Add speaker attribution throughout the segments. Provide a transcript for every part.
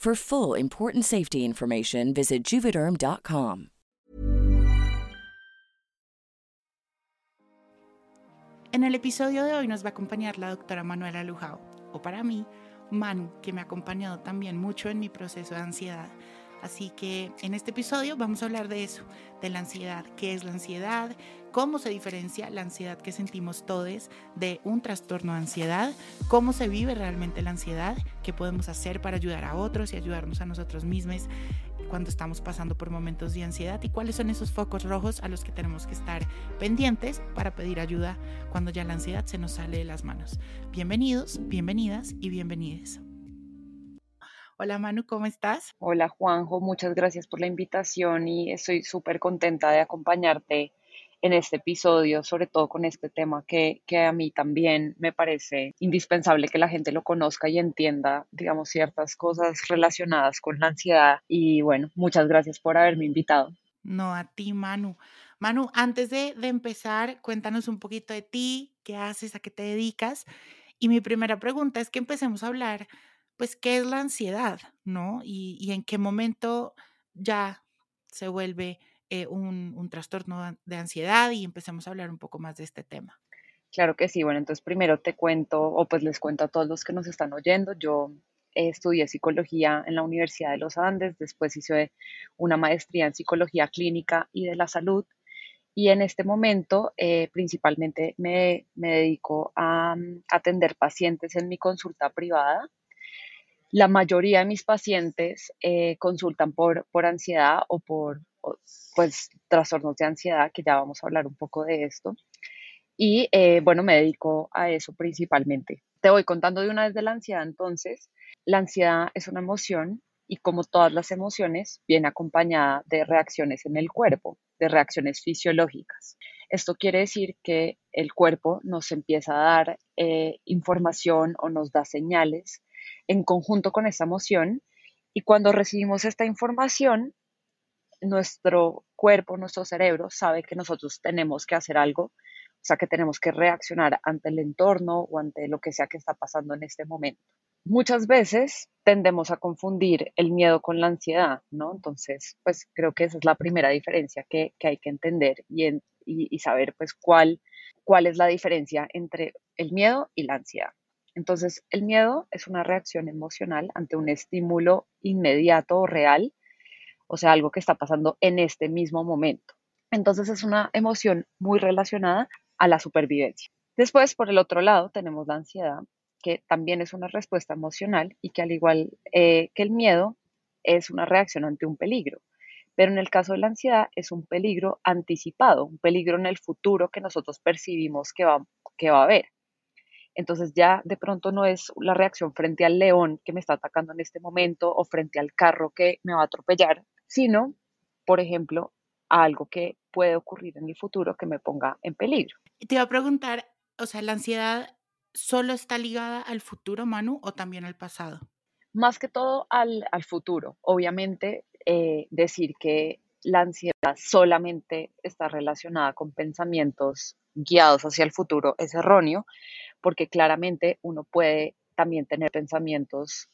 Speaker 1: For full important safety information, visit juvederm.com.
Speaker 2: En el episodio de hoy nos va a acompañar la doctora Manuela Lujao, o para mí, Manu, que me ha acompañado también mucho en mi proceso de ansiedad. Así que en este episodio vamos a hablar de eso, de la ansiedad, qué es la ansiedad, cómo se diferencia la ansiedad que sentimos todos de un trastorno de ansiedad, cómo se vive realmente la ansiedad, qué podemos hacer para ayudar a otros y ayudarnos a nosotros mismos cuando estamos pasando por momentos de ansiedad y cuáles son esos focos rojos a los que tenemos que estar pendientes para pedir ayuda cuando ya la ansiedad se nos sale de las manos. Bienvenidos, bienvenidas y bienvenides. Hola Manu, ¿cómo estás?
Speaker 3: Hola Juanjo, muchas gracias por la invitación y estoy súper contenta de acompañarte en este episodio, sobre todo con este tema que, que, a mí también me parece indispensable que la gente lo conozca y entienda, digamos, ciertas cosas relacionadas con la ansiedad. Y bueno, muchas gracias por haberme invitado.
Speaker 2: No, a ti, Manu. Manu, antes de, de empezar, cuéntanos un poquito de ti, qué haces, a qué te dedicas. Y mi primera pregunta es que empecemos a hablar pues, ¿qué es la ansiedad? ¿No? Y, en qué momento ya se vuelve eh, un, trastorno de ansiedad y empecemos a hablar un poco más de este tema.
Speaker 3: Claro que sí. Bueno, entonces primero te cuento, o pues les cuento a todos los que nos están oyendo. Yo estudié psicología en la Universidad de los Andes, después hice una maestría en psicología clínica y de la salud. Y en este momento, eh, principalmente me, me dedico a mm, atender pacientes en mi consulta privada la mayoría de mis pacientes eh, consultan por, por ansiedad o por pues, trastornos de ansiedad, que ya vamos a hablar un poco de esto. Y eh, bueno, me dedico a eso principalmente. Te voy contando de una vez de la ansiedad entonces. La ansiedad es una emoción y como todas las emociones, viene acompañada de reacciones en el cuerpo, de reacciones fisiológicas. Esto quiere decir que el cuerpo nos empieza a dar eh, información o nos da señales en conjunto con esa emoción y cuando recibimos esta información, nuestro cuerpo, nuestro cerebro sabe que nosotros tenemos que hacer algo, o sea, que tenemos que reaccionar ante el entorno o ante lo que sea que está pasando en este momento. Muchas veces tendemos a confundir el miedo con la ansiedad, ¿no? Entonces, pues creo que esa es la primera diferencia que, hay que entender y, y, saber, pues, cuál, cuál es la diferencia entre el miedo y la ansiedad. Entonces, el miedo es una reacción emocional ante un estímulo inmediato o real, o sea, algo que está pasando en este mismo momento. Entonces, es una emoción muy relacionada a la supervivencia. Después, por el otro lado, tenemos la ansiedad, que también es una respuesta emocional y que al igual eh, que el miedo, es una reacción ante un peligro. Pero en el caso de la ansiedad es un peligro anticipado, un peligro en el futuro que nosotros percibimos que va, que va a haber. Entonces ya de pronto no es la reacción frente al león que me está atacando en este momento o frente al carro que me va a atropellar, sino, por ejemplo, a algo que puede ocurrir en el futuro que me ponga en peligro.
Speaker 2: Te iba a preguntar, o sea, ¿la ansiedad solo está ligada al futuro, Manu, o también al pasado?
Speaker 3: Más que todo al, futuro. Obviamente, eh, decir que la ansiedad solamente está relacionada con pensamientos guiados hacia el futuro es erróneo, porque claramente uno puede también tener pensamientos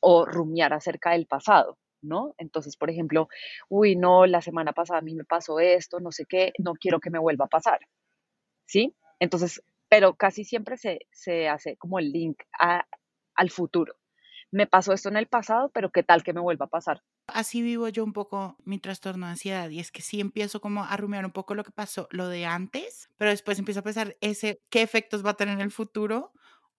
Speaker 3: o rumiar acerca del pasado, ¿no? Entonces, por ejemplo, uy, no, la semana pasada a mí me pasó esto, no sé qué, no quiero que me vuelva a pasar, ¿sí? Entonces, pero casi siempre se, se hace como el link al futuro. Me pasó esto en el pasado, pero ¿qué tal que me vuelva a pasar?
Speaker 2: Así vivo yo un poco mi trastorno de ansiedad y es que sí empiezo como a rumiar un poco lo que pasó, lo de antes, pero después empiezo a pensar ese qué efectos va a tener en el futuro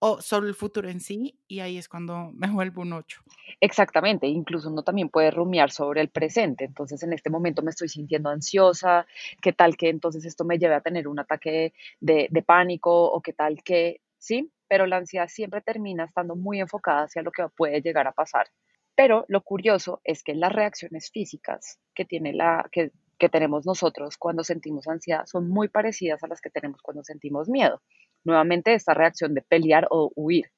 Speaker 2: o solo el futuro en sí, y ahí es cuando me vuelvo un 8.
Speaker 3: Exactamente, incluso uno también puede rumiar sobre el presente, entonces en este momento me estoy sintiendo ansiosa, qué tal que entonces esto me lleve a tener un ataque de, de pánico o qué tal que, sí, pero la ansiedad siempre termina estando muy enfocada hacia lo que puede llegar a pasar. Pero lo curioso es que las reacciones físicas que, tiene la, que, que tenemos nosotros cuando sentimos ansiedad son muy parecidas a las que tenemos cuando sentimos miedo nuevamente esta reacción de pelear o huir.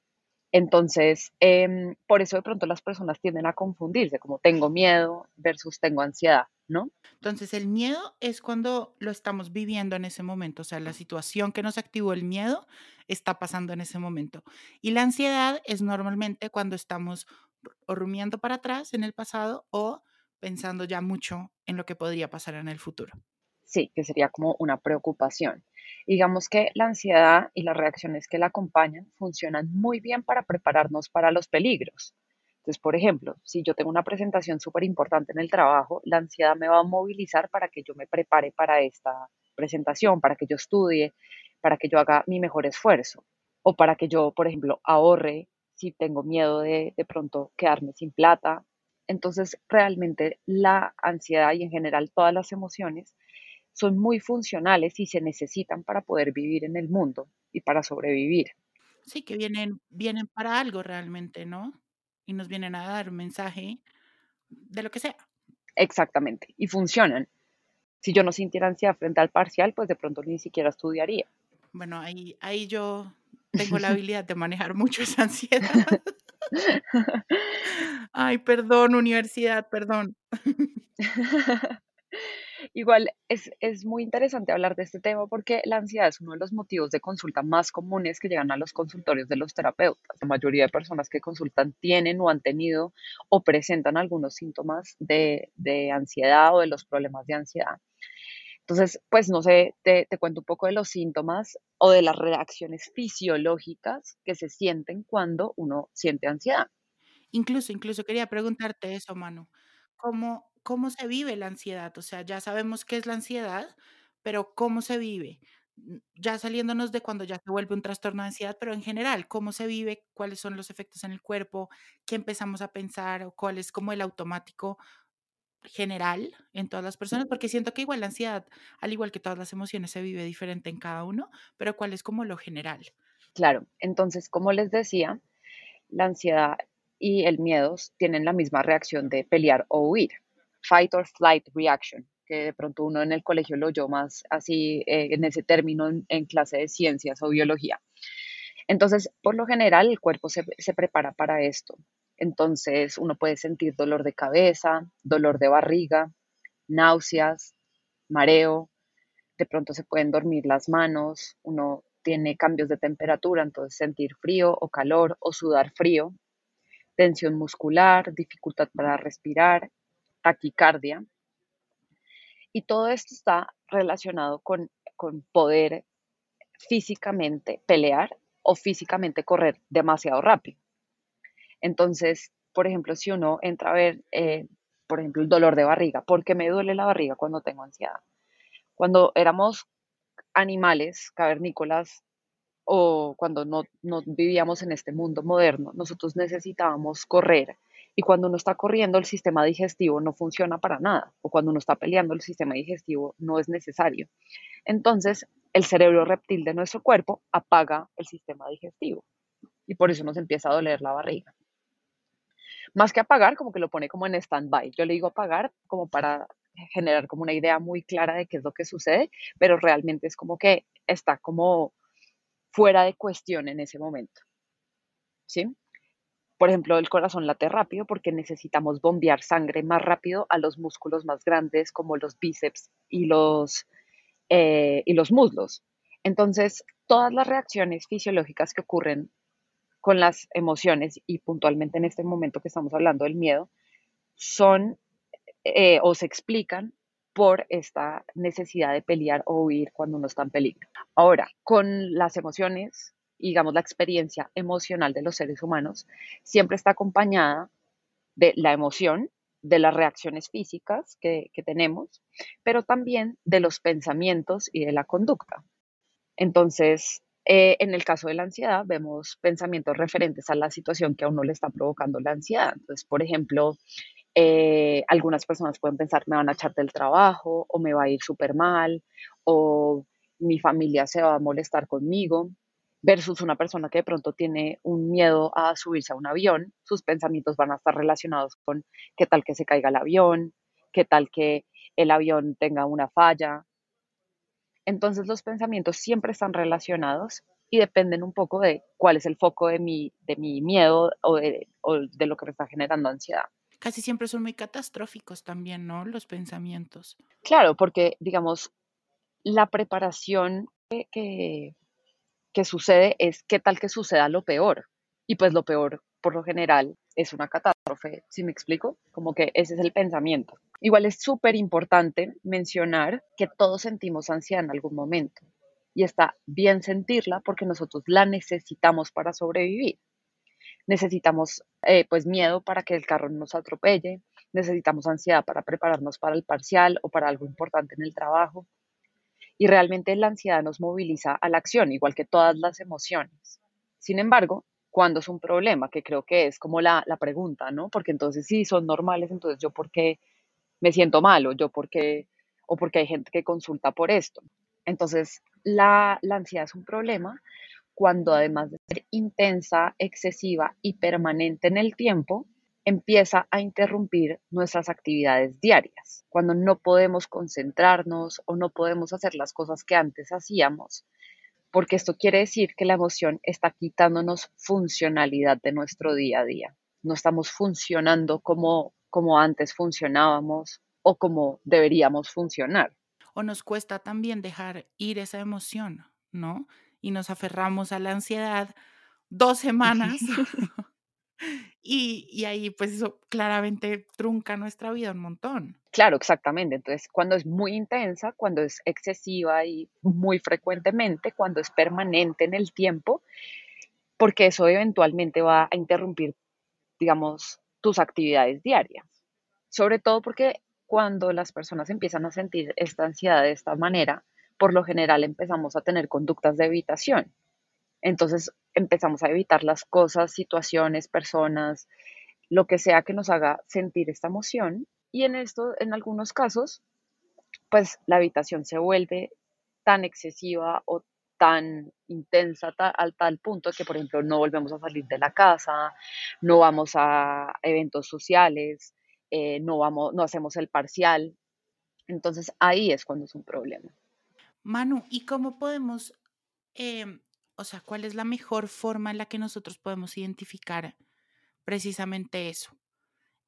Speaker 3: Entonces, em, por eso de pronto las personas tienden a confundirse, como tengo miedo versus tengo ansiedad, ¿no?
Speaker 2: Entonces, el miedo es cuando lo estamos viviendo en ese momento, o sea, la situación que nos activó el miedo está pasando en ese momento. Y la ansiedad es normalmente cuando estamos o rumiando para atrás en el pasado o pensando ya mucho en lo que podría pasar en el futuro.
Speaker 3: Sí, que sería como una preocupación. Digamos que la ansiedad y las reacciones que la acompañan funcionan muy bien para prepararnos para los peligros. Entonces, por ejemplo, si yo tengo una presentación súper importante en el trabajo, la ansiedad me va a movilizar para que yo me prepare para esta presentación, para que yo estudie, para que yo haga mi mejor esfuerzo o para que yo, por ejemplo, ahorre si tengo miedo de de pronto quedarme sin plata. Entonces, realmente la ansiedad y en general todas las emociones son muy funcionales y se necesitan para poder vivir en el mundo y para sobrevivir.
Speaker 2: Sí, que vienen, vienen para algo realmente, ¿no? Y nos vienen a dar un mensaje de lo que sea.
Speaker 3: Exactamente, y funcionan. Si yo no sintiera ansiedad frente al parcial, pues de pronto ni siquiera estudiaría.
Speaker 2: Bueno, ahí, ahí yo tengo la habilidad de manejar mucho esa ansiedad. Ay, perdón, universidad, perdón.
Speaker 3: Igual es, es, muy interesante hablar de este tema porque la ansiedad es uno de los motivos de consulta más comunes que llegan a los consultorios de los terapeutas. La mayoría de personas que consultan tienen o han tenido o presentan algunos síntomas de, de ansiedad o de los problemas de ansiedad. Entonces, pues no sé, te, te, cuento un poco de los síntomas o de las reacciones fisiológicas que se sienten cuando uno siente ansiedad.
Speaker 2: Incluso, incluso quería preguntarte eso, Manu. ¿Cómo, ¿Cómo se vive la ansiedad? O sea, ya sabemos qué es la ansiedad, pero ¿cómo se vive? Ya saliéndonos de cuando ya se vuelve un trastorno de ansiedad, pero en general, ¿cómo se vive? ¿Cuáles son los efectos en el cuerpo? ¿Qué empezamos a pensar? ¿O cuál es como el automático general en todas las personas? Porque siento que igual la ansiedad, al igual que todas las emociones, se vive diferente en cada uno, pero ¿cuál es como lo general?
Speaker 3: Claro, entonces, como les decía, la ansiedad y el miedo tienen la misma reacción de pelear o huir fight or flight reaction, que de pronto uno en el colegio lo oyó más así eh, en ese término en, clase de ciencias o biología. Entonces, por lo general, el cuerpo se, se prepara para esto. Entonces, uno puede sentir dolor de cabeza, dolor de barriga, náuseas, mareo, de pronto se pueden dormir las manos, uno tiene cambios de temperatura, entonces sentir frío o calor o sudar frío, tensión muscular, dificultad para respirar, taquicardia. Y todo esto está relacionado con, poder físicamente pelear o físicamente correr demasiado rápido. Entonces, por ejemplo, si uno entra a ver, eh, por ejemplo, el dolor de barriga, ¿por qué me duele la barriga cuando tengo ansiedad? Cuando éramos animales cavernícolas o cuando no, no vivíamos en este mundo moderno, nosotros necesitábamos correr y cuando uno está corriendo, el sistema digestivo no funciona para nada. O cuando uno está peleando, el sistema digestivo no es necesario. Entonces, el cerebro reptil de nuestro cuerpo apaga el sistema digestivo. Y por eso nos empieza a doler la barriga. Más que apagar, como que lo pone como en stand-by. Yo le digo apagar como para generar como una idea muy clara de qué es lo que sucede, pero realmente es como que está como fuera de cuestión en ese momento. ¿Sí? Por ejemplo, el corazón late rápido porque necesitamos bombear sangre más rápido a los músculos más grandes como los bíceps y los, eh, y los muslos. Entonces, todas las reacciones fisiológicas que ocurren con las emociones y puntualmente en este momento que estamos hablando del miedo, son eh, o se explican por esta necesidad de pelear o huir cuando uno está en peligro. Ahora, con las emociones, digamos, la experiencia emocional de los seres humanos siempre está acompañada de la emoción, de las reacciones físicas que, tenemos, pero también de los pensamientos y de la conducta. Entonces, eh, en el caso de la ansiedad, vemos pensamientos referentes a la situación que a uno le está provocando la ansiedad. Entonces, por ejemplo, eh, algunas personas pueden pensar, me van a echar del trabajo, o me va a ir súper mal, o mi familia se va a molestar conmigo versus una persona que de pronto tiene un miedo a subirse a un avión, sus pensamientos van a estar relacionados con qué tal que se caiga el avión, qué tal que el avión tenga una falla. Entonces los pensamientos siempre están relacionados y dependen un poco de cuál es el foco de mi, de mi miedo o de, o de lo que me está generando ansiedad.
Speaker 2: Casi siempre son muy catastróficos también, ¿no? Los pensamientos.
Speaker 3: Claro, porque digamos, la preparación que, que sucede es qué tal que suceda lo peor. Y pues lo peor, por lo general, es una catástrofe, si me explico? Como que ese es el pensamiento. Igual es súper importante mencionar que todos sentimos ansiedad en algún momento. Y está bien sentirla porque nosotros la necesitamos para sobrevivir. Necesitamos eh, pues miedo para que el carro no nos atropelle, necesitamos ansiedad para prepararnos para el parcial o para algo importante en el trabajo, y realmente la ansiedad nos moviliza a la acción, igual que todas las emociones. Sin embargo, cuando es un problema, que creo que es como la, pregunta, ¿no? Porque entonces sí son normales, entonces yo por qué me siento mal o yo por qué, o porque hay gente que consulta por esto. Entonces, la, la ansiedad es un problema cuando además de ser intensa, excesiva y permanente en el tiempo, empieza a interrumpir nuestras actividades diarias. Cuando no podemos concentrarnos o no podemos hacer las cosas que antes hacíamos, porque esto quiere decir que la emoción está quitándonos funcionalidad de nuestro día a día. No estamos funcionando como, como antes funcionábamos o como deberíamos funcionar.
Speaker 2: O nos cuesta también dejar ir esa emoción, ¿no? Y nos aferramos a la ansiedad dos semanas Y, ahí pues eso claramente trunca nuestra vida un montón.
Speaker 3: Claro, exactamente. Entonces, cuando es muy intensa, cuando es excesiva y muy frecuentemente, cuando es permanente en el tiempo, porque eso eventualmente va a interrumpir, digamos, tus actividades diarias. Sobre todo porque cuando las personas empiezan a sentir esta ansiedad de esta manera, por lo general empezamos a tener conductas de evitación. Entonces empezamos a evitar las cosas, situaciones, personas, lo que sea que nos haga sentir esta emoción. Y en esto, en algunos casos, pues la evitación se vuelve tan excesiva o tan intensa al tal punto que, por ejemplo, no volvemos a salir de la casa, no vamos a eventos sociales, eh, no, vamos, no hacemos el parcial. Entonces ahí es cuando es un problema.
Speaker 2: Manu, ¿y cómo podemos em, o sea, cuál es la mejor forma en la que nosotros podemos identificar precisamente eso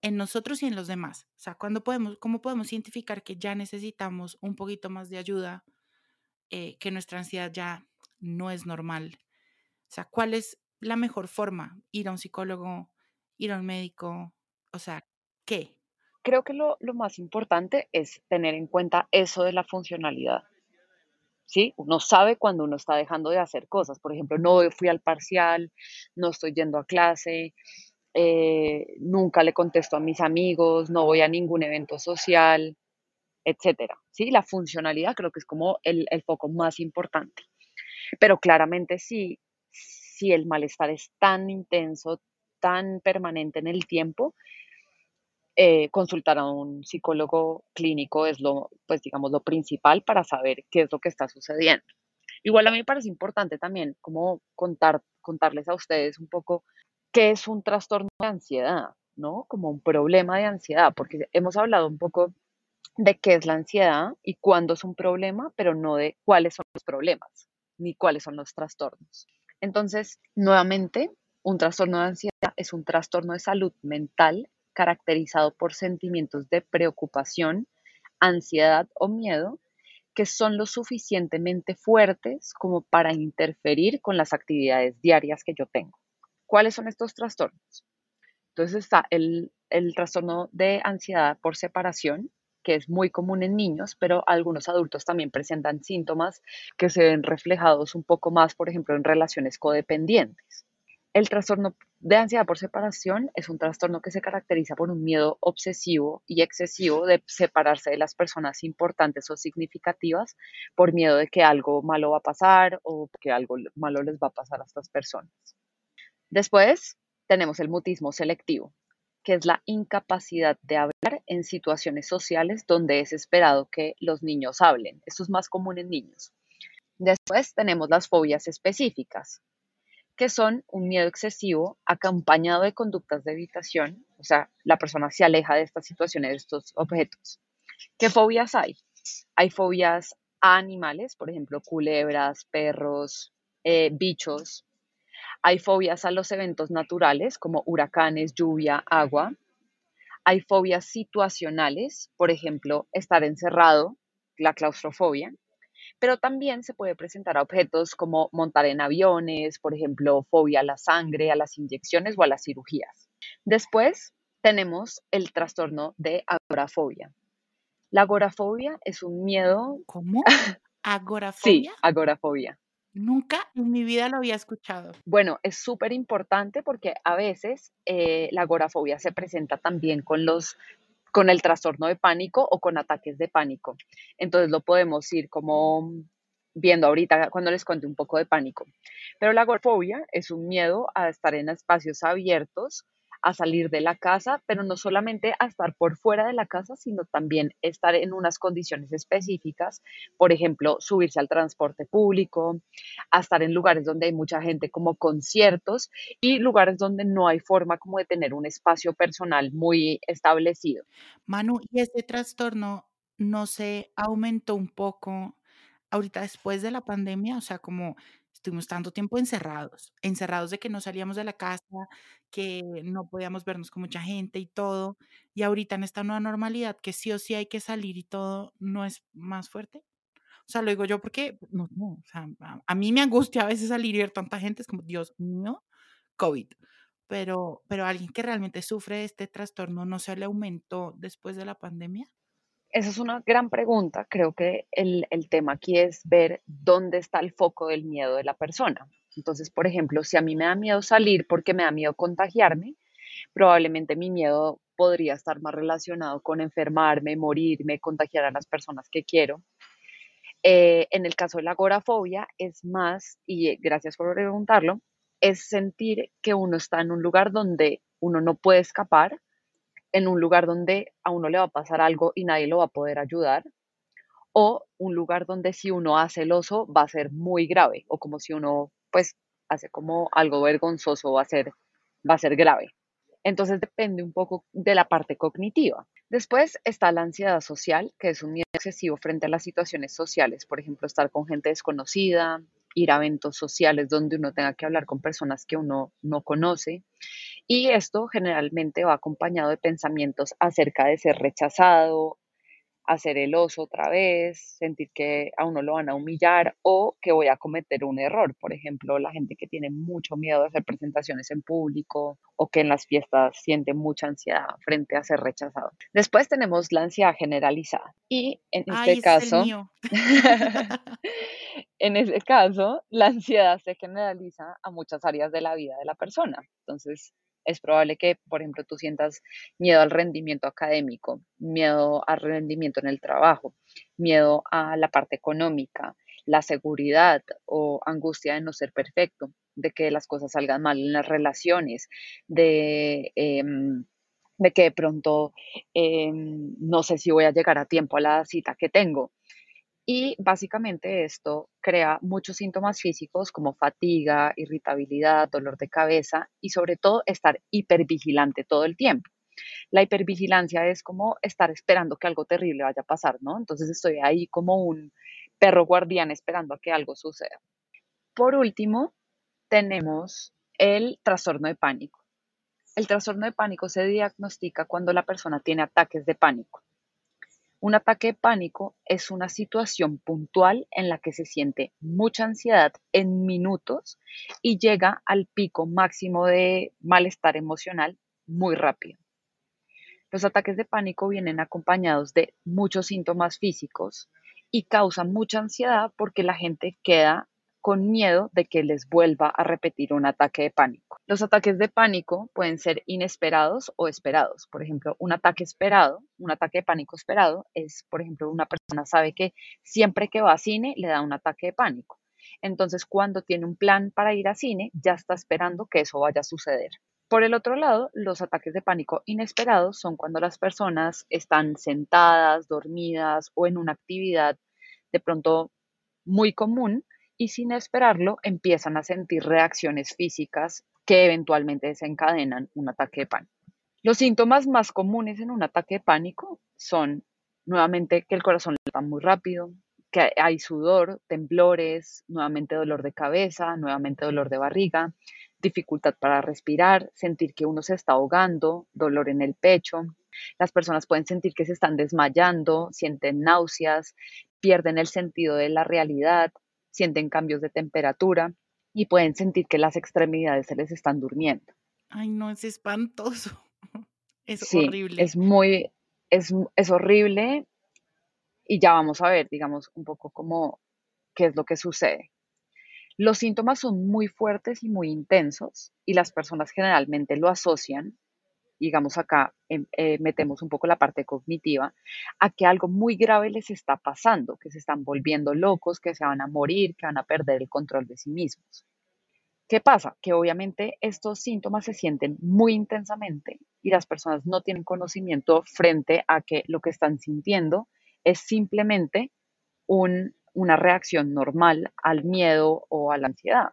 Speaker 2: en nosotros y en los demás. O sea, ¿cuándo podemos, ¿cómo podemos identificar que ya necesitamos un poquito más de ayuda, eh, que nuestra ansiedad ya no es normal? O sea, ¿cuál es la mejor forma? Ir a un psicólogo, ir a un médico, o sea, ¿qué?
Speaker 3: Creo que lo, lo más importante es tener en cuenta eso de la funcionalidad. ¿Sí? Uno sabe cuando uno está dejando de hacer cosas. Por ejemplo, no fui al parcial, no estoy yendo a clase, eh, nunca le contesto a mis amigos, no voy a ningún evento social, etcétera. ¿sí? La funcionalidad creo que es como el, el foco más importante. Pero claramente sí, si el malestar es tan intenso, tan permanente en el tiempo, eh, consultar a un psicólogo clínico es lo, pues digamos, lo principal para saber qué es lo que está sucediendo. Igual a mí me parece importante también como contar, contarles a ustedes un poco qué es un trastorno de ansiedad, ¿no? Como un problema de ansiedad, porque hemos hablado un poco de qué es la ansiedad y cuándo es un problema, pero no de cuáles son los problemas ni cuáles son los trastornos. Entonces, nuevamente, un trastorno de ansiedad es un trastorno de salud mental caracterizado por sentimientos de preocupación, ansiedad o miedo que son lo suficientemente fuertes como para interferir con las actividades diarias que yo tengo. ¿Cuáles son estos trastornos? Entonces está el, trastorno de ansiedad por separación, que es muy común en niños, pero algunos adultos también presentan síntomas que se ven reflejados un poco más, por ejemplo, en relaciones codependientes. El trastorno de ansiedad por separación es un trastorno que se caracteriza por un miedo obsesivo y excesivo de separarse de las personas importantes o significativas por miedo de que algo malo va a pasar o que algo malo les va a pasar a estas personas. Después tenemos el mutismo selectivo, que es la incapacidad de hablar en situaciones sociales donde es esperado que los niños hablen. Esto es más común en niños. Después tenemos las fobias específicas, que son un miedo excesivo acompañado de conductas de evitación, o sea, la persona se aleja de estas situaciones, de estos objetos. ¿Qué fobias hay? Hay fobias a animales, por ejemplo, culebras, perros, eh, bichos, hay fobias a los eventos naturales como huracanes, lluvia, agua. Hay fobias situacionales, por ejemplo, estar encerrado, la claustrofobia. Pero también se puede presentar a objetos como montar en aviones, por ejemplo, fobia a la sangre, a las inyecciones o a las cirugías. Después tenemos el trastorno de agorafobia. La agorafobia es un miedo.
Speaker 2: ¿Cómo?
Speaker 3: ¿Agorafobia? sí, agorafobia.
Speaker 2: Nunca en mi vida lo había escuchado.
Speaker 3: Bueno, es súper importante porque a veces eh, la agorafobia se presenta también con los con el trastorno de pánico o con ataques de pánico. Entonces lo podemos ir como viendo ahorita cuando les cuente un poco de pánico. Pero la agorafobia es un miedo a estar en espacios abiertos a salir de la casa, pero no solamente a estar por fuera de la casa, sino también estar en unas condiciones específicas, por ejemplo, subirse al transporte público, a estar en lugares donde hay mucha gente como conciertos y lugares donde no hay forma como de tener un espacio personal muy establecido.
Speaker 2: Manu, ¿y este trastorno no se aumentó un poco ahorita después de la pandemia? O sea, como estuvimos tanto tiempo encerrados, encerrados de que no salíamos de la casa, que no podíamos vernos con mucha gente y todo, y ahorita en esta nueva normalidad que sí o sí hay que salir y todo, ¿no es más fuerte? O sea, lo digo yo porque, no, no, o sea, a, mí me angustia a veces salir y ver tanta gente, es como, Dios mío, COVID. Pero, pero alguien que realmente sufre este trastorno, ¿no se le aumentó después de la pandemia?
Speaker 3: Esa es una gran pregunta. Creo que el, tema aquí es ver dónde está el foco del miedo de la persona. Entonces, por ejemplo, si a mí me da miedo salir porque me da miedo contagiarme, probablemente mi miedo podría estar más relacionado con enfermarme, morirme, contagiar a las personas que quiero. Eh, en el caso de la agorafobia es más, y gracias por preguntarlo, es sentir que uno está en un lugar donde uno no puede escapar, en un lugar donde a uno le va a pasar algo y nadie lo va a poder ayudar, o un lugar donde si uno hace el oso va a ser muy grave, o como si uno pues hace como algo vergonzoso va a ser, va a ser grave. Entonces depende un poco de la parte cognitiva. Después está la ansiedad social, que es un miedo excesivo frente a las situaciones sociales, por ejemplo, estar con gente desconocida, ir a eventos sociales donde uno tenga que hablar con personas que uno no conoce. Y esto generalmente va acompañado de pensamientos acerca de ser rechazado, hacer el oso otra vez, sentir que a uno lo van a humillar o que voy a cometer un error. Por ejemplo, la gente que tiene mucho miedo de hacer presentaciones en público o que en las fiestas siente mucha ansiedad frente a ser rechazado. Después tenemos la ansiedad generalizada y en este caso, en ese caso, la ansiedad se generaliza a muchas áreas de la vida de la persona. Entonces, es probable que, por ejemplo, tú sientas miedo al rendimiento académico, miedo al rendimiento en el trabajo, miedo a la parte económica, la seguridad o angustia de no ser perfecto, de que las cosas salgan mal en las relaciones, de, em, que de pronto em, no sé si voy a llegar a tiempo a la cita que tengo. Y básicamente esto crea muchos síntomas físicos como fatiga, irritabilidad, dolor de cabeza y sobre todo estar hipervigilante todo el tiempo. La hipervigilancia es como estar esperando que algo terrible vaya a pasar, ¿no? Entonces estoy ahí como un perro guardián esperando a que algo suceda. Por último, tenemos el trastorno de pánico. El trastorno de pánico se diagnostica cuando la persona tiene ataques de pánico. Un ataque de pánico es una situación puntual en la que se siente mucha ansiedad en minutos y llega al pico máximo de malestar emocional muy rápido. Los ataques de pánico vienen acompañados de muchos síntomas físicos y causan mucha ansiedad porque la gente queda con miedo de que les vuelva a repetir un ataque de pánico. Los ataques de pánico pueden ser inesperados o esperados. Por ejemplo, un ataque esperado, un ataque de pánico esperado es, por ejemplo, una persona sabe que siempre que va a cine le da un ataque de pánico. Entonces, cuando tiene un plan para ir a cine, ya está esperando que eso vaya a suceder. Por el otro lado, los ataques de pánico inesperados son cuando las personas están sentadas, dormidas o en una actividad de pronto muy común y sin esperarlo empiezan a sentir reacciones físicas que eventualmente desencadenan un ataque de pánico. Los síntomas más comunes en un ataque de pánico son nuevamente que el corazón le va muy rápido, que hay sudor, temblores, nuevamente dolor de cabeza, nuevamente dolor de barriga, dificultad para respirar, sentir que uno se está ahogando, dolor en el pecho. Las personas pueden sentir que se están desmayando, sienten náuseas, pierden el sentido de la realidad, sienten cambios de temperatura y pueden sentir que las extremidades se les están durmiendo.
Speaker 2: Ay, no, es espantoso. Es
Speaker 3: sí,
Speaker 2: horrible.
Speaker 3: Es muy, es, es horrible y ya vamos a ver, digamos, un poco cómo, qué es lo que sucede. Los síntomas son muy fuertes y muy intensos y las personas generalmente lo asocian, digamos acá em, eh, metemos un poco la parte cognitiva, a que algo muy grave les está pasando, que se están volviendo locos, que se van a morir, que van a perder el control de sí mismos. ¿Qué pasa? Que obviamente estos síntomas se sienten muy intensamente y las personas no tienen conocimiento frente a que lo que están sintiendo es simplemente una reacción normal al miedo o a la ansiedad.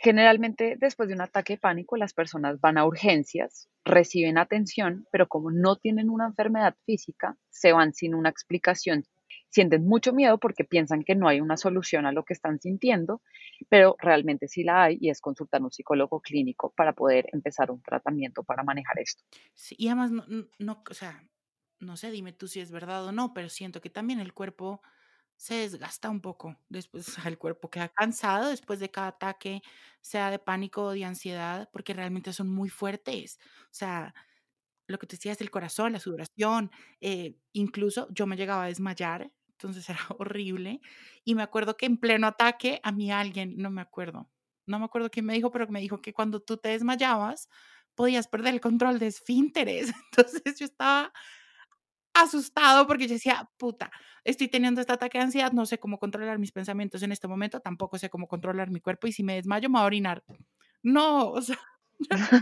Speaker 3: Generalmente después de un ataque de pánico las personas van a urgencias, reciben atención, pero como no tienen una enfermedad física, se van sin una explicación. Sienten mucho miedo porque piensan que no hay una solución a lo que están sintiendo, pero realmente sí la hay y es consultar a un psicólogo clínico para poder empezar un tratamiento para manejar esto.
Speaker 2: Y además, no, no, o sea, no sé, dime tú si es verdad o no, pero siento que también el cuerpo se desgasta un poco. Después el cuerpo queda cansado después de cada ataque, sea de pánico o de ansiedad, porque realmente son muy fuertes. O sea, lo que te decía es el corazón, la sudoración, eh, incluso yo me llegaba a desmayar, entonces era horrible. Y me acuerdo que en pleno ataque a mí alguien, no me acuerdo, no me acuerdo quién me dijo, pero me dijo que cuando tú te desmayabas podías perder el control de esfínteres. Entonces yo estaba asustado porque yo decía, puta, estoy teniendo este ataque de ansiedad, no sé cómo controlar mis pensamientos en este momento, tampoco sé cómo controlar mi cuerpo y si me desmayo me voy a orinar. No, o sea,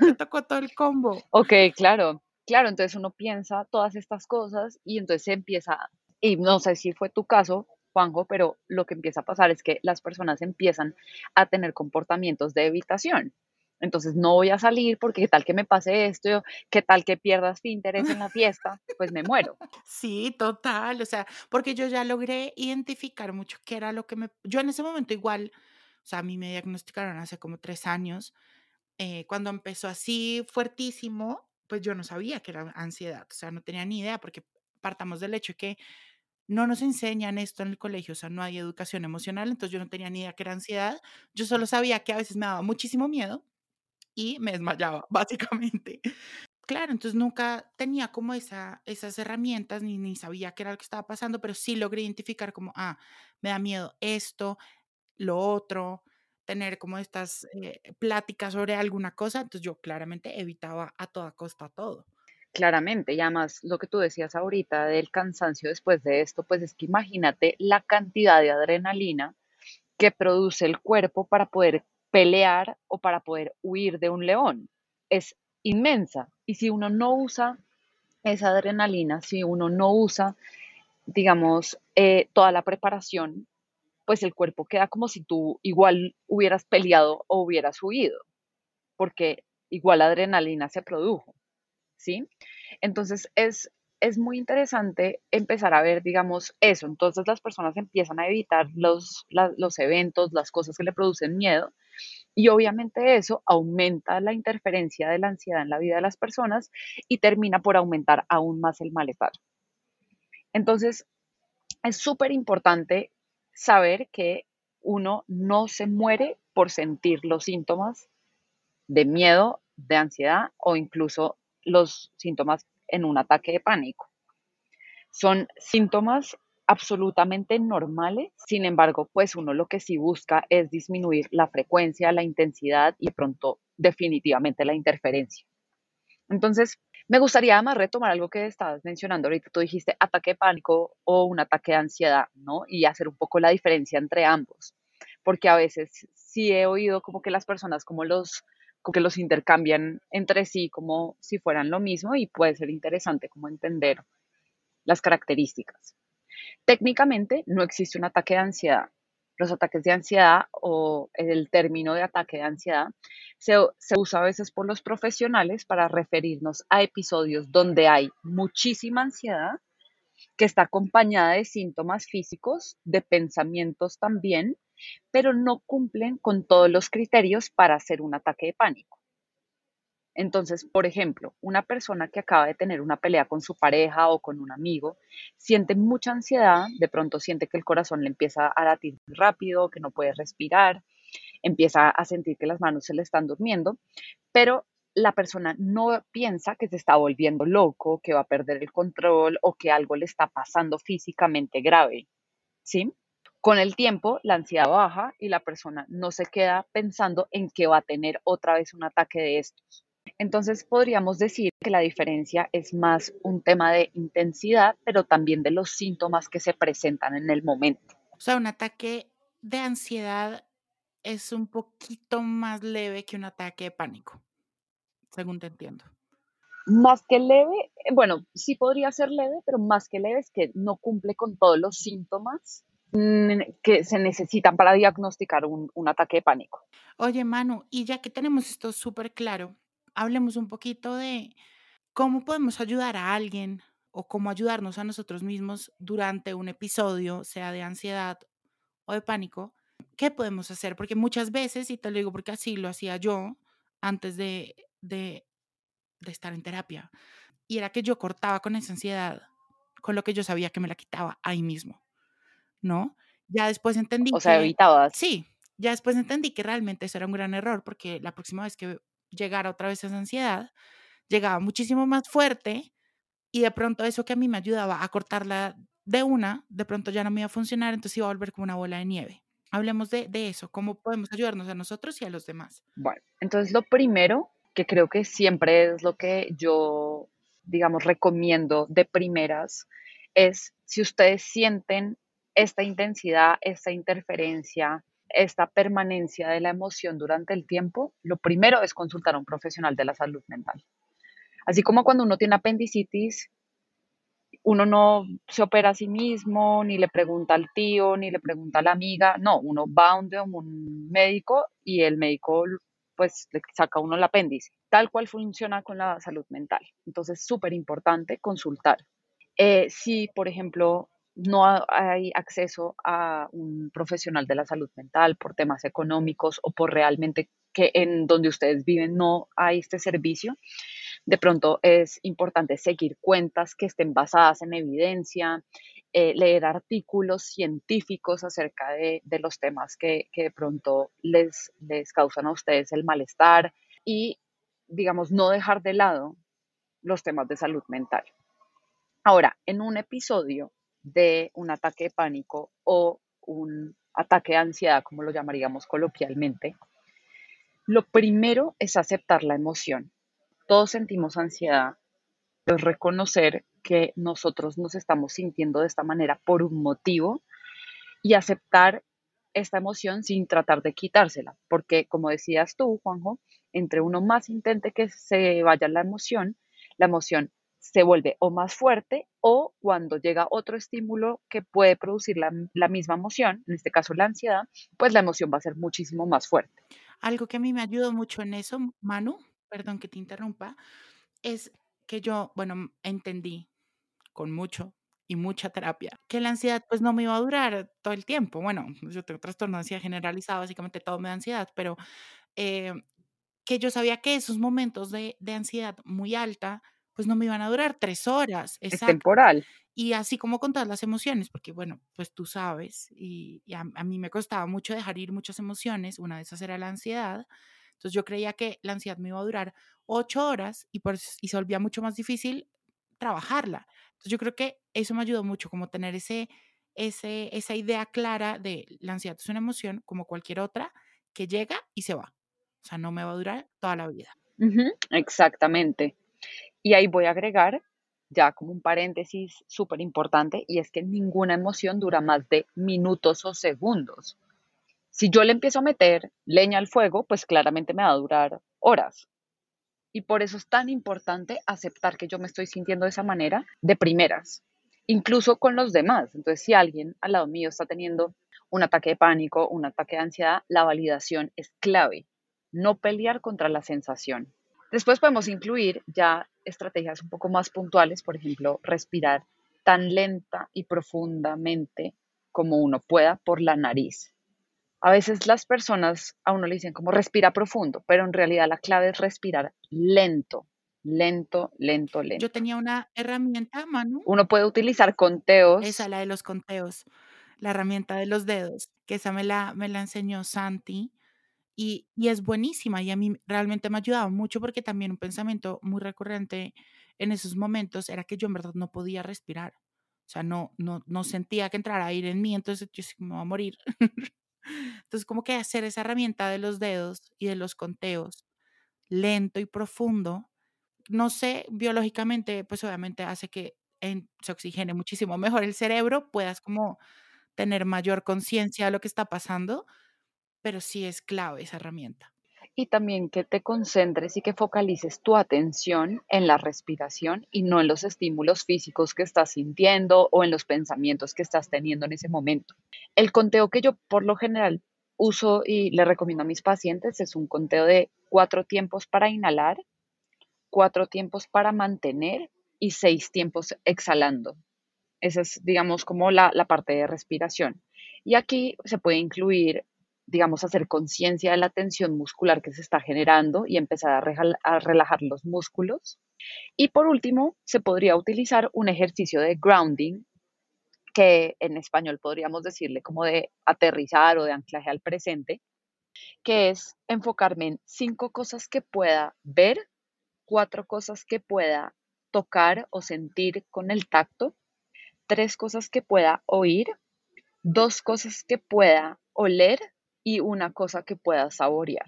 Speaker 2: me tocó todo el combo.
Speaker 3: Ok, claro, claro, entonces uno piensa todas estas cosas y entonces se empieza, y no sé si fue tu caso, Juanjo, pero lo que empieza a pasar es que las personas empiezan a tener comportamientos de evitación. Entonces no voy a salir porque qué tal que me pase esto, qué tal que pierdas tu interés en la fiesta, pues me muero.
Speaker 2: Sí, total, o sea, porque yo ya logré identificar mucho qué era lo que me... Yo en ese momento igual, o sea, a mí me diagnosticaron hace como tres años, eh, cuando empezó así fuertísimo, pues yo no sabía que era ansiedad, o sea, no tenía ni idea porque partamos del hecho que no nos enseñan esto en el colegio, o sea, no hay educación emocional, entonces yo no tenía ni idea que era ansiedad, yo solo sabía que a veces me daba muchísimo miedo y me desmayaba, básicamente. Claro, entonces nunca tenía como esa, esas herramientas ni, ni sabía qué era lo que estaba pasando, pero sí logré identificar como, ah, me da miedo esto, lo otro, tener como estas eh, pláticas sobre alguna cosa, entonces yo claramente evitaba a toda costa todo.
Speaker 3: Claramente, y además lo que tú decías ahorita del cansancio después de esto, pues es que imagínate la cantidad de adrenalina que produce el cuerpo para poder pelear o para poder huir de un león. Es inmensa. Y si uno no usa esa adrenalina, si uno no usa, digamos, eh, toda la preparación, pues el cuerpo queda como si tú igual hubieras peleado o hubieras huido, porque igual la adrenalina se produjo, ¿sí? Entonces es, es muy interesante empezar a ver, digamos, eso. Entonces las personas empiezan a evitar los, los eventos, las cosas que le producen miedo, y obviamente eso aumenta la interferencia de la ansiedad en la vida de las personas y termina por aumentar aún más el malestar. Entonces, es súper importante saber que uno no se muere por sentir los síntomas de miedo, de ansiedad o incluso los síntomas en un ataque de pánico. Son síntomas absolutamente normales, sin embargo, pues uno lo que sí busca es disminuir la frecuencia, la intensidad y pronto definitivamente la interferencia. Entonces, me gustaría además retomar algo que estabas mencionando ahorita. Tú dijiste ataque de pánico o un ataque de ansiedad, ¿no? Y hacer un poco la diferencia entre ambos. Porque a veces sí he oído como que las personas como los como que los intercambian entre sí como si fueran lo mismo y puede ser interesante como entender las características. Técnicamente no existe un ataque de ansiedad. Los ataques de ansiedad o el término de ataque de ansiedad se, usa a veces por los profesionales para referirnos a episodios donde hay muchísima ansiedad que está acompañada de síntomas físicos, de pensamientos también, pero no cumplen con todos los criterios para hacer un ataque de pánico. Entonces, por ejemplo, una persona que acaba de tener una pelea con su pareja o con un amigo, siente mucha ansiedad, de pronto siente que el corazón le empieza a latir rápido, que no puede respirar, empieza a sentir que las manos se le están durmiendo, pero la persona no piensa que se está volviendo loco, que va a perder el control o que algo le está pasando físicamente grave. ¿Sí? Con el tiempo, la ansiedad baja y la persona no se queda pensando en que va a tener otra vez un ataque de estos. Entonces podríamos decir que la diferencia es más un tema de intensidad, pero también de los síntomas que se presentan en el momento.
Speaker 2: O sea, un ataque de ansiedad es un poquito más leve que un ataque de pánico, según te entiendo.
Speaker 3: Más que leve, eh, bueno, sí podría ser leve, pero más que leve es que no cumple con todos los síntomas mm, que se necesitan para diagnosticar un, un ataque de pánico.
Speaker 2: Oye, Manu, y ya que tenemos esto súper claro, hablemos un poquito de cómo podemos ayudar a alguien o cómo ayudarnos a nosotros mismos durante un episodio, sea de ansiedad o de pánico. ¿Qué podemos hacer? Porque muchas veces, y te lo digo porque así lo hacía yo antes de, de, de estar en terapia, y era que yo cortaba con esa ansiedad, con lo que yo sabía que me la quitaba ahí mismo, ¿no? Ya después entendí.
Speaker 3: O sea, evitabas.
Speaker 2: Sí, ya después entendí que realmente eso era un gran error, porque la próxima vez que llegara otra vez esa ansiedad, llegaba muchísimo más fuerte y de pronto eso que a mí me ayudaba a cortarla de una, de pronto ya no me iba a funcionar, entonces iba a volver como una bola de nieve. Hablemos de, de eso, cómo podemos ayudarnos a nosotros y a los demás.
Speaker 3: Bueno, entonces lo primero que creo que siempre es lo que yo, digamos, recomiendo de primeras, es si ustedes sienten esta intensidad, esta interferencia, esta permanencia de la emoción durante el tiempo, lo primero es consultar a un profesional de la salud mental. Así como cuando uno tiene apendicitis, uno no se opera a sí mismo, ni le pregunta al tío, ni le pregunta a la amiga, no, uno va a un médico y el médico pues le saca uno el apéndice, tal cual funciona con la salud mental. Entonces, súper importante consultar. Eh, si, por ejemplo, no hay acceso a un profesional de la salud mental por temas económicos o por realmente que en donde ustedes viven no hay este servicio, de pronto es importante seguir cuentas que estén basadas en evidencia, eh, leer artículos científicos acerca de, los temas que, que, de pronto les, les causan a ustedes el malestar y, digamos, no dejar de lado los temas de salud mental. Ahora, en un episodio de un ataque de pánico o un ataque de ansiedad, como lo llamaríamos coloquialmente, lo primero es aceptar la emoción. Todos sentimos ansiedad, es reconocer que nosotros nos estamos sintiendo de esta manera por un motivo y aceptar esta emoción sin tratar de quitársela, porque como decías tú, Juanjo, entre uno más intente que se vaya la emoción, la emoción se vuelve o más fuerte o cuando llega otro estímulo que puede producir la, misma emoción, en este caso la ansiedad, pues la emoción va a ser muchísimo más fuerte.
Speaker 2: Algo que a mí me ayudó mucho en eso, Manu, perdón que te interrumpa, es que yo, bueno, entendí con mucho y mucha terapia, que la ansiedad pues no me iba a durar todo el tiempo. Bueno, yo tengo trastorno de ansiedad generalizado, básicamente todo me da ansiedad, pero eh, que yo sabía que esos momentos de, de ansiedad muy alta pues no me iban a durar tres horas.
Speaker 3: Es temporal.
Speaker 2: Y así como con todas las emociones, porque bueno, pues tú sabes, y, a, mí me costaba mucho dejar ir muchas emociones, una de esas era la ansiedad, entonces yo creía que la ansiedad me iba a durar ocho horas y, por, y se volvía mucho más difícil trabajarla. Entonces yo creo que eso me ayudó mucho, como tener ese, ese, esa idea clara de la ansiedad es una emoción como cualquier otra que llega y se va. O sea, no me va a durar toda la vida.
Speaker 3: exactamente. Y ahí voy a agregar ya como un paréntesis súper importante y es que ninguna emoción dura más de minutos o segundos. Si yo le empiezo a meter leña al fuego, pues claramente me va a durar horas. Y por eso es tan importante aceptar que yo me estoy sintiendo de esa manera de primeras, incluso con los demás. Entonces, si alguien al lado mío está teniendo un ataque de pánico, un ataque de ansiedad, la validación es clave. No pelear contra la sensación. Después podemos incluir ya estrategias un poco más puntuales, por ejemplo, respirar tan lenta y profundamente como uno pueda por la nariz. A veces las personas a uno le dicen como respira profundo, pero en realidad la clave es respirar lento, lento, lento, lento.
Speaker 2: Yo tenía una herramienta, Manu.
Speaker 3: Uno puede utilizar conteos.
Speaker 2: Esa, la de los conteos, la herramienta de los dedos, que esa me la, me la enseñó Santi y, es buenísima y a mí realmente me ha ayudado mucho porque también un pensamiento muy recurrente en esos momentos era que yo en verdad no podía respirar. O sea, no, no, no sentía que entrara aire en mí, entonces yo me voy a morir. Entonces, como que hacer esa herramienta de los dedos y de los conteos, lento y profundo, no sé, biológicamente, pues obviamente hace que se oxigene muchísimo mejor el cerebro, puedas como tener mayor conciencia de lo que está pasando, pero sí es clave esa herramienta
Speaker 3: y también que te concentres y que focalices tu atención en la respiración y no en los estímulos físicos que estás sintiendo o en los pensamientos que estás teniendo en ese momento. El conteo que yo por lo general uso y le recomiendo a mis pacientes es un conteo de cuatro tiempos para inhalar, cuatro tiempos para mantener y seis tiempos exhalando. Esa es, digamos, como la, la parte de respiración. Y aquí se puede incluir digamos, hacer conciencia de la tensión muscular que se está generando y empezar a, relajar los músculos. Y por último, se podría utilizar un ejercicio de grounding, que en español podríamos decirle como de aterrizar o de anclaje al presente, que es enfocarme en cinco cosas que pueda ver, cuatro cosas que pueda tocar o sentir con el tacto, tres cosas que pueda oír, dos cosas que pueda oler y una cosa que puedas saborear.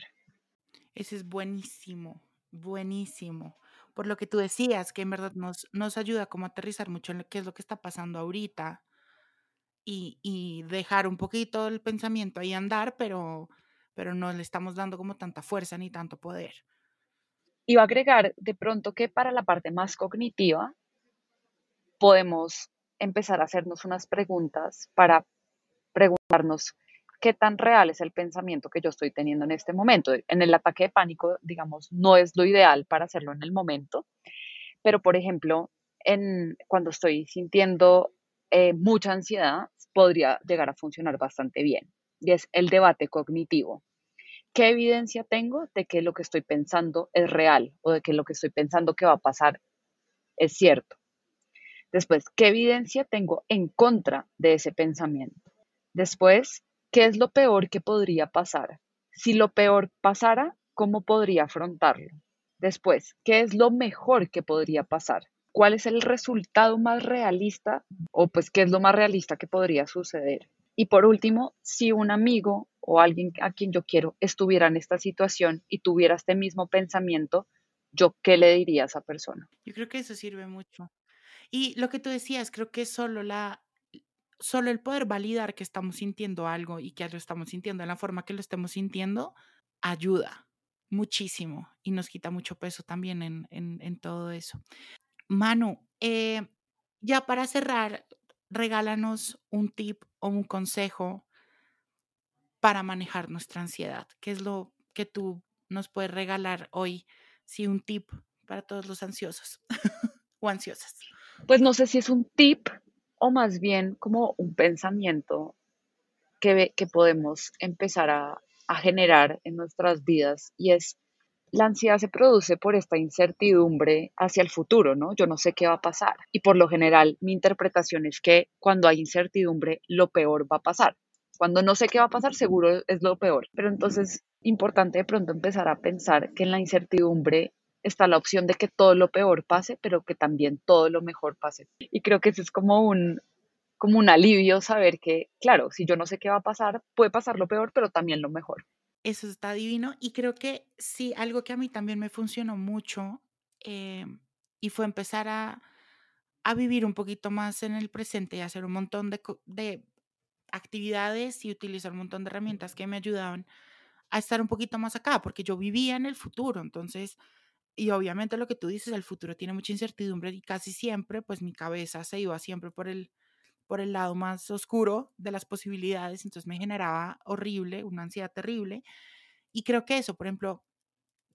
Speaker 2: Ese es buenísimo, buenísimo. Por lo que tú decías, que en verdad nos, nos ayuda como a aterrizar mucho en qué es lo que está pasando ahorita y, y, dejar un poquito el pensamiento ahí andar, pero, pero no le estamos dando como tanta fuerza ni tanto poder.
Speaker 3: Y va a agregar de pronto que para la parte más cognitiva podemos empezar a hacernos unas preguntas para preguntarnos qué tan real es el pensamiento que yo estoy teniendo en este momento. En el ataque de pánico, digamos, no es lo ideal para hacerlo en el momento, pero por ejemplo, en, cuando estoy sintiendo eh, mucha ansiedad, podría llegar a funcionar bastante bien. Y es el debate cognitivo. ¿Qué evidencia tengo de que lo que estoy pensando es real o de que lo que estoy pensando que va a pasar es cierto? Después, ¿qué evidencia tengo en contra de ese pensamiento? Después, ¿Qué es lo peor que podría pasar? Si lo peor pasara, ¿cómo podría afrontarlo? Después, ¿qué es lo mejor que podría pasar? ¿Cuál es el resultado más realista o pues qué es lo más realista que podría suceder? Y por último, si un amigo o alguien a quien yo quiero estuviera en esta situación y tuviera este mismo pensamiento, ¿yo qué le diría a esa persona?
Speaker 2: Yo creo que eso sirve mucho. Y lo que tú decías, creo que solo la, solo el poder validar que estamos sintiendo algo y que lo estamos sintiendo en la forma que lo estemos sintiendo, ayuda muchísimo y nos quita mucho peso también en, todo eso. Manu, eh, ya para cerrar, regálanos un tip o un consejo para manejar nuestra ansiedad. ¿Qué es lo que tú nos puedes regalar hoy? Sí, un tip para todos los ansiosos o ansiosas.
Speaker 3: Pues no sé si es un tip, o más bien como un pensamiento que, que podemos empezar a, a generar en nuestras vidas y es la ansiedad se produce por esta incertidumbre hacia el futuro, ¿no? Yo no sé qué va a pasar. Y por lo general, mi interpretación es que cuando hay incertidumbre, lo peor va a pasar. Cuando no sé qué va a pasar, seguro es lo peor. Pero entonces, importante de pronto empezar a pensar que en la incertidumbre está la opción de que todo lo peor pase, pero que también todo lo mejor pase. Y creo que eso es como un, como un alivio saber que, claro, si yo no sé qué va a pasar, puede pasar lo peor, pero también lo mejor.
Speaker 2: Eso está divino y creo que sí, algo que a mí también me funcionó mucho eh, y fue empezar a, a, vivir un poquito más en el presente y hacer un montón de, de actividades y utilizar un montón de herramientas que me ayudaban a estar un poquito más acá, porque yo vivía en el futuro, entonces, y obviamente lo que tú dices, el futuro tiene mucha incertidumbre y casi siempre, pues mi cabeza se iba siempre por el, por el lado más oscuro de las posibilidades, entonces me generaba horrible, una ansiedad terrible. Y creo que eso, por ejemplo,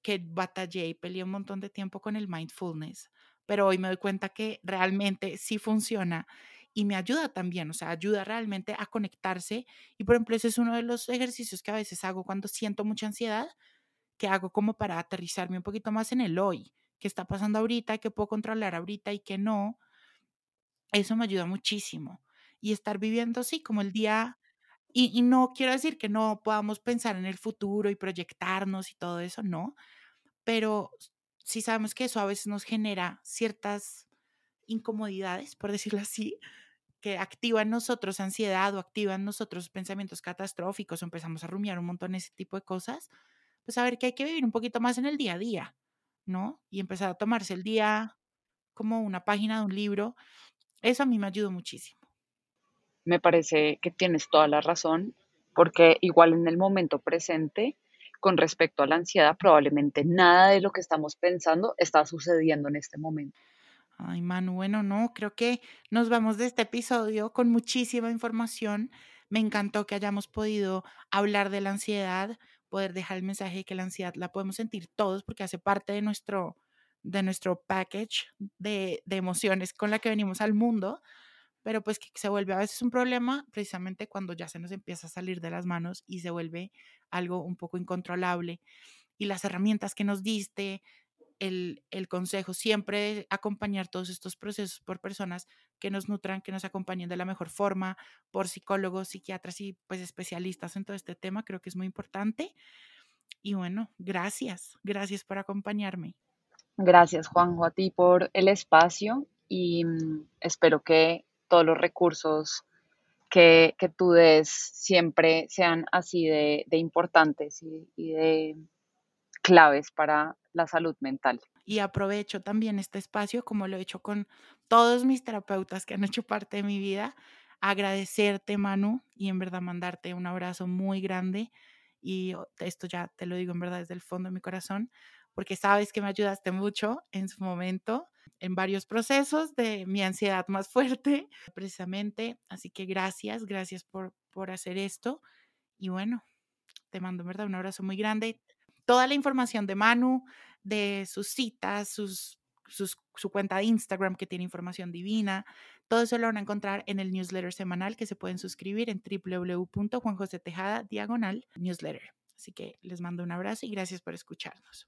Speaker 2: que batallé y peleé un montón de tiempo con el mindfulness, pero hoy me doy cuenta que realmente sí funciona y me ayuda también, o sea, ayuda realmente a conectarse. Y por ejemplo, ese es uno de los ejercicios que a veces hago cuando siento mucha ansiedad, que hago como para aterrizarme un poquito más en el hoy, qué está pasando ahorita, qué puedo controlar ahorita y qué no. Eso me ayuda muchísimo. Y estar viviendo así como el día, y, no quiero decir que no podamos pensar en el futuro y proyectarnos y todo eso, no, pero sí sabemos que eso a veces nos genera ciertas incomodidades, por decirlo así, que activa en nosotros ansiedad o activa en nosotros pensamientos catastróficos empezamos a rumiar un montón ese tipo de cosas, pues a ver que hay que vivir un poquito más en el día a día, ¿no? Y empezar a tomarse el día como una página de un libro. Eso a mí me ayudó muchísimo.
Speaker 3: Me parece que tienes toda la razón, porque igual en el momento presente, con respecto a la ansiedad, probablemente nada de lo que estamos pensando está sucediendo en este momento.
Speaker 2: Ay, Manu, bueno, no, creo que nos vamos de este episodio con muchísima información. Me encantó que hayamos podido hablar de la ansiedad, poder dejar el mensaje de que la ansiedad la podemos sentir todos porque hace parte de nuestro, de nuestro package de, de emociones con la que venimos al mundo, pero pues que se vuelve a veces un problema precisamente cuando ya se nos empieza a salir de las manos y se vuelve algo un poco incontrolable. Y las herramientas que nos diste, el, el, consejo siempre acompañar todos estos procesos por personas que nos nutran, que nos acompañen de la mejor forma, por psicólogos, psiquiatras y pues especialistas en todo este tema, creo que es muy importante. Y bueno, gracias, gracias por acompañarme.
Speaker 3: Gracias Juanjo a ti por el espacio y mm, espero que todos los recursos que, que tú des siempre sean así de, de importantes y, y de claves para la salud mental.
Speaker 2: Y aprovecho también este espacio, como lo he hecho con todos mis terapeutas que han hecho parte de mi vida, agradecerte, Manu, y en verdad mandarte un abrazo muy grande. Y esto ya te lo digo en verdad desde el fondo de mi corazón, porque sabes que me ayudaste mucho en su momento, en varios procesos de mi ansiedad más fuerte, precisamente. Así que gracias, gracias por, por hacer esto. Y bueno, te mando en verdad un abrazo muy grande toda la información de Manu, de sus citas, sus, sus, su cuenta de Instagram que tiene información divina. Todo eso lo van a encontrar en el newsletter semanal que se pueden suscribir en www.juanjosetejada diagonal newsletter. Así que les mando un abrazo y gracias por escucharnos.